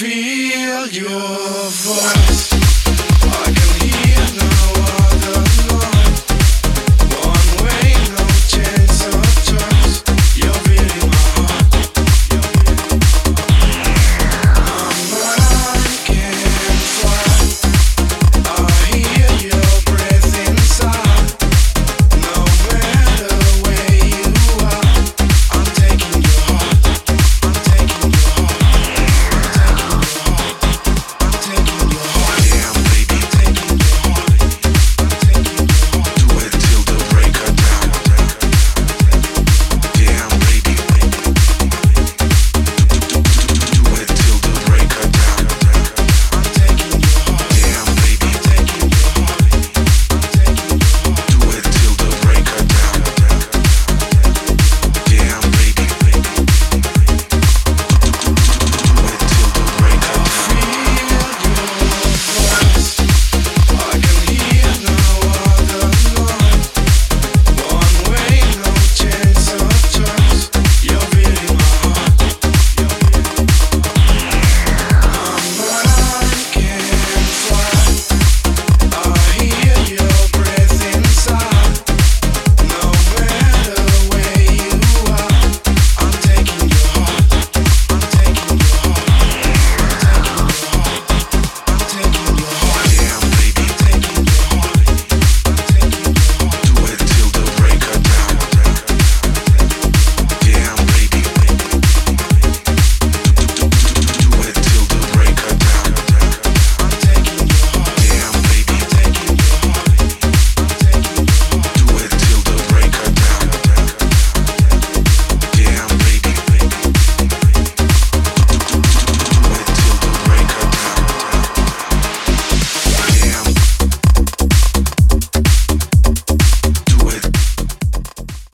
feel your voice.